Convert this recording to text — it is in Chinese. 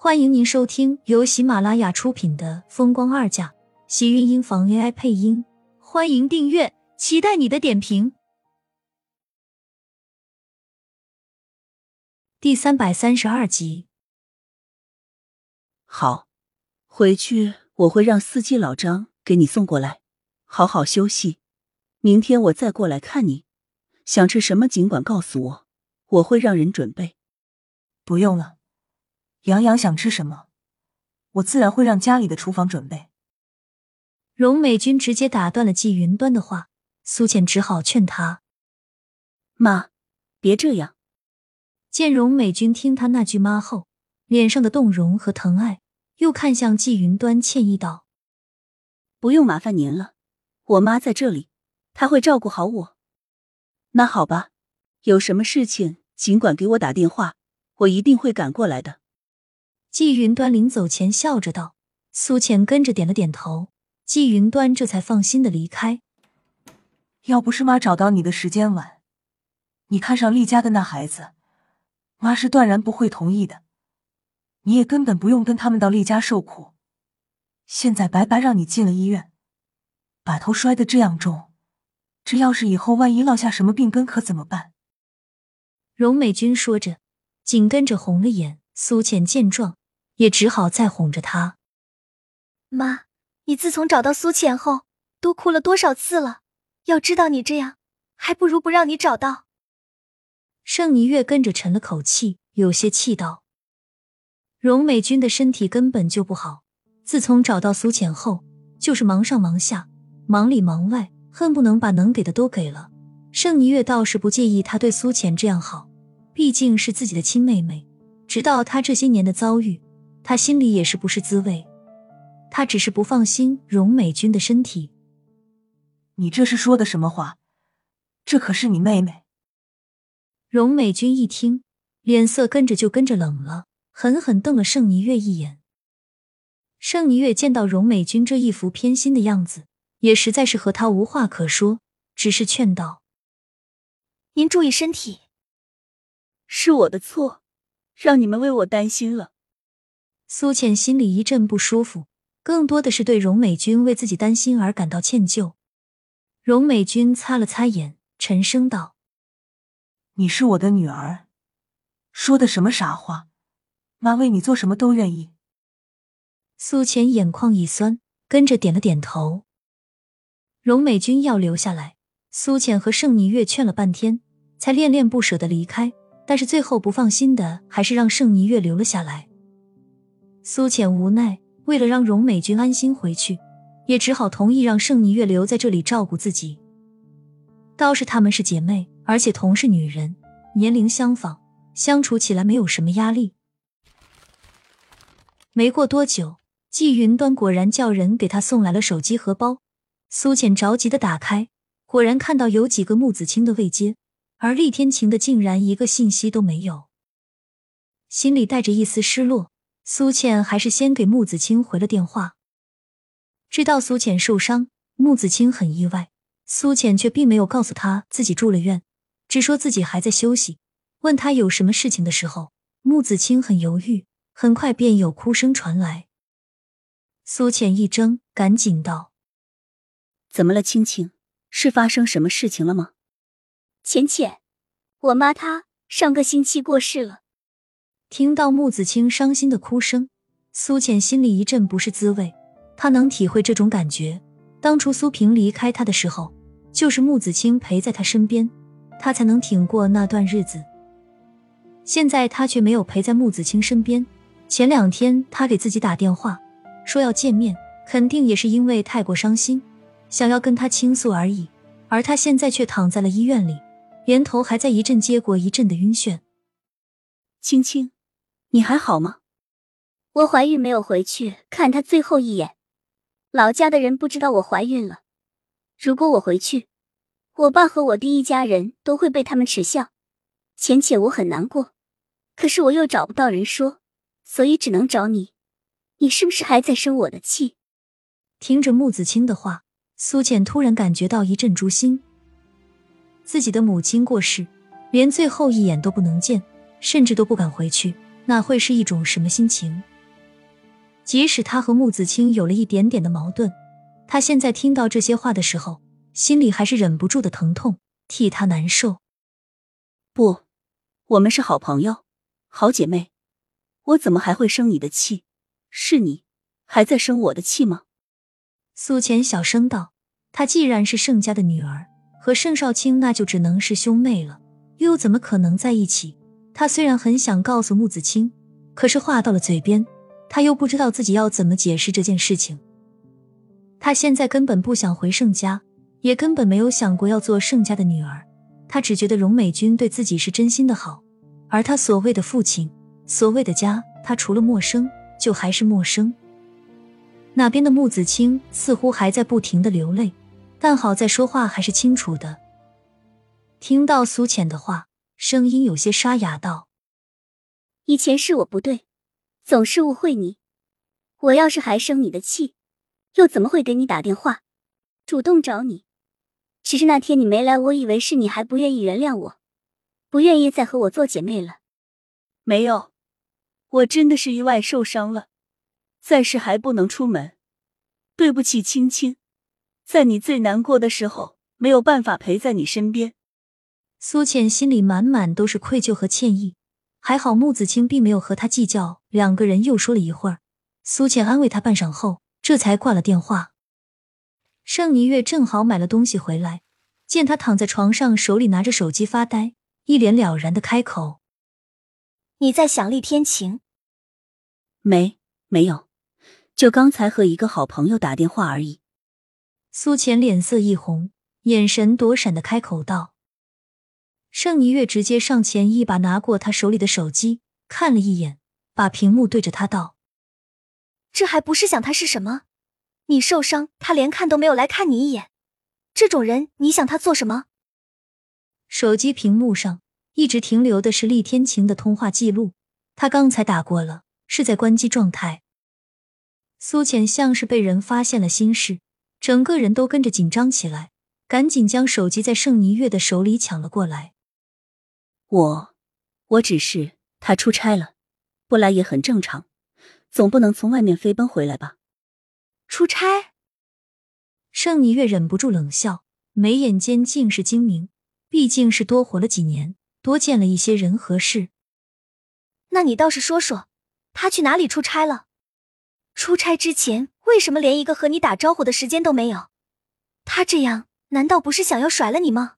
欢迎您收听由喜马拉雅出品的《风光二嫁》，喜运音房 AI 配音。欢迎订阅，期待你的点评。第三百三十二集。好，回去我会让司机老张给你送过来，好好休息。明天我再过来看你。想吃什么尽管告诉我，我会让人准备。不用了。杨洋想吃什么，我自然会让家里的厨房准备。荣美君直接打断了季云端的话，苏浅只好劝他：“妈，别这样。”见荣美君听他那句“妈”后，脸上的动容和疼爱，又看向季云端，歉意道：“不用麻烦您了，我妈在这里，她会照顾好我。那好吧，有什么事情尽管给我打电话，我一定会赶过来的。”季云端临走前笑着道：“苏浅跟着点了点头。”季云端这才放心的离开。要不是妈找到你的时间晚，你看上厉家的那孩子，妈是断然不会同意的。你也根本不用跟他们到厉家受苦。现在白白让你进了医院，把头摔得这样重，这要是以后万一落下什么病根，可怎么办？荣美君说着，紧跟着红了眼。苏浅见状。也只好再哄着他。妈，你自从找到苏浅后，都哭了多少次了？要知道你这样，还不如不让你找到。盛霓月跟着沉了口气，有些气道：“荣美君的身体根本就不好，自从找到苏浅后，就是忙上忙下，忙里忙外，恨不能把能给的都给了。盛霓月倒是不介意他对苏浅这样好，毕竟是自己的亲妹妹，直到她这些年的遭遇。”他心里也是不是滋味，他只是不放心荣美君的身体。你这是说的什么话？这可是你妹妹。荣美君一听，脸色跟着就跟着冷了，狠狠瞪了盛尼月一眼。盛尼月见到荣美君这一副偏心的样子，也实在是和他无话可说，只是劝道：“您注意身体。”是我的错，让你们为我担心了。苏浅心里一阵不舒服，更多的是对荣美君为自己担心而感到歉疚。荣美君擦了擦眼，沉声道：“你是我的女儿，说的什么傻话？妈为你做什么都愿意。”苏浅眼眶一酸，跟着点了点头。荣美君要留下来，苏浅和盛霓月劝了半天，才恋恋不舍的离开。但是最后不放心的，还是让盛霓月留了下来。苏浅无奈，为了让荣美君安心回去，也只好同意让盛霓月留在这里照顾自己。倒是她们是姐妹，而且同是女人，年龄相仿，相处起来没有什么压力。没过多久，季云端果然叫人给他送来了手机和包。苏浅着急的打开，果然看到有几个木子清的未接，而厉天晴的竟然一个信息都没有，心里带着一丝失落。苏倩还是先给穆子清回了电话。知道苏浅受伤，穆子清很意外。苏浅却并没有告诉他自己住了院，只说自己还在休息。问他有什么事情的时候，穆子清很犹豫，很快便有哭声传来。苏浅一怔，赶紧道：“怎么了，青青？是发生什么事情了吗？”浅浅，我妈她上个星期过世了。听到穆子清伤心的哭声，苏浅心里一阵不是滋味。她能体会这种感觉。当初苏萍离开她的时候，就是穆子清陪在她身边，她才能挺过那段日子。现在她却没有陪在穆子清身边。前两天她给自己打电话说要见面，肯定也是因为太过伤心，想要跟他倾诉而已。而他现在却躺在了医院里，连头还在一阵接过一阵的晕眩。青青。你还好吗？我怀孕没有回去看他最后一眼，老家的人不知道我怀孕了。如果我回去，我爸和我弟一家人都会被他们耻笑。浅浅，我很难过，可是我又找不到人说，所以只能找你。你是不是还在生我的气？听着穆子清的话，苏浅突然感觉到一阵诛心。自己的母亲过世，连最后一眼都不能见，甚至都不敢回去。那会是一种什么心情？即使他和穆子清有了一点点的矛盾，他现在听到这些话的时候，心里还是忍不住的疼痛，替他难受。不，我们是好朋友，好姐妹，我怎么还会生你的气？是你还在生我的气吗？苏浅小声道：“她既然是盛家的女儿，和盛少卿那就只能是兄妹了，又怎么可能在一起？”他虽然很想告诉穆子清，可是话到了嘴边，他又不知道自己要怎么解释这件事情。他现在根本不想回盛家，也根本没有想过要做盛家的女儿。他只觉得荣美君对自己是真心的好，而他所谓的父亲，所谓的家，他除了陌生，就还是陌生。那边的穆子清似乎还在不停的流泪，但好在说话还是清楚的。听到苏浅的话。声音有些沙哑，道：“以前是我不对，总是误会你。我要是还生你的气，又怎么会给你打电话，主动找你？其实那天你没来，我以为是你还不愿意原谅我，不愿意再和我做姐妹了。没有，我真的是意外受伤了，暂时还不能出门。对不起，青青，在你最难过的时候，没有办法陪在你身边。”苏浅心里满满都是愧疚和歉意，还好穆子清并没有和他计较。两个人又说了一会儿，苏浅安慰他半晌后，这才挂了电话。盛霓月正好买了东西回来，见他躺在床上，手里拿着手机发呆，一脸了然的开口：“你在想厉天晴？没，没有，就刚才和一个好朋友打电话而已。”苏浅脸色一红，眼神躲闪的开口道。盛霓月直接上前一把拿过他手里的手机，看了一眼，把屏幕对着他道：“这还不是想他是什么？你受伤，他连看都没有来看你一眼，这种人你想他做什么？”手机屏幕上一直停留的是厉天晴的通话记录，他刚才打过了，是在关机状态。苏浅像是被人发现了心事，整个人都跟着紧张起来，赶紧将手机在盛霓月的手里抢了过来。我，我只是他出差了，不来也很正常，总不能从外面飞奔回来吧？出差？盛霓月忍不住冷笑，眉眼间尽是精明。毕竟是多活了几年，多见了一些人和事。那你倒是说说，他去哪里出差了？出差之前为什么连一个和你打招呼的时间都没有？他这样难道不是想要甩了你吗？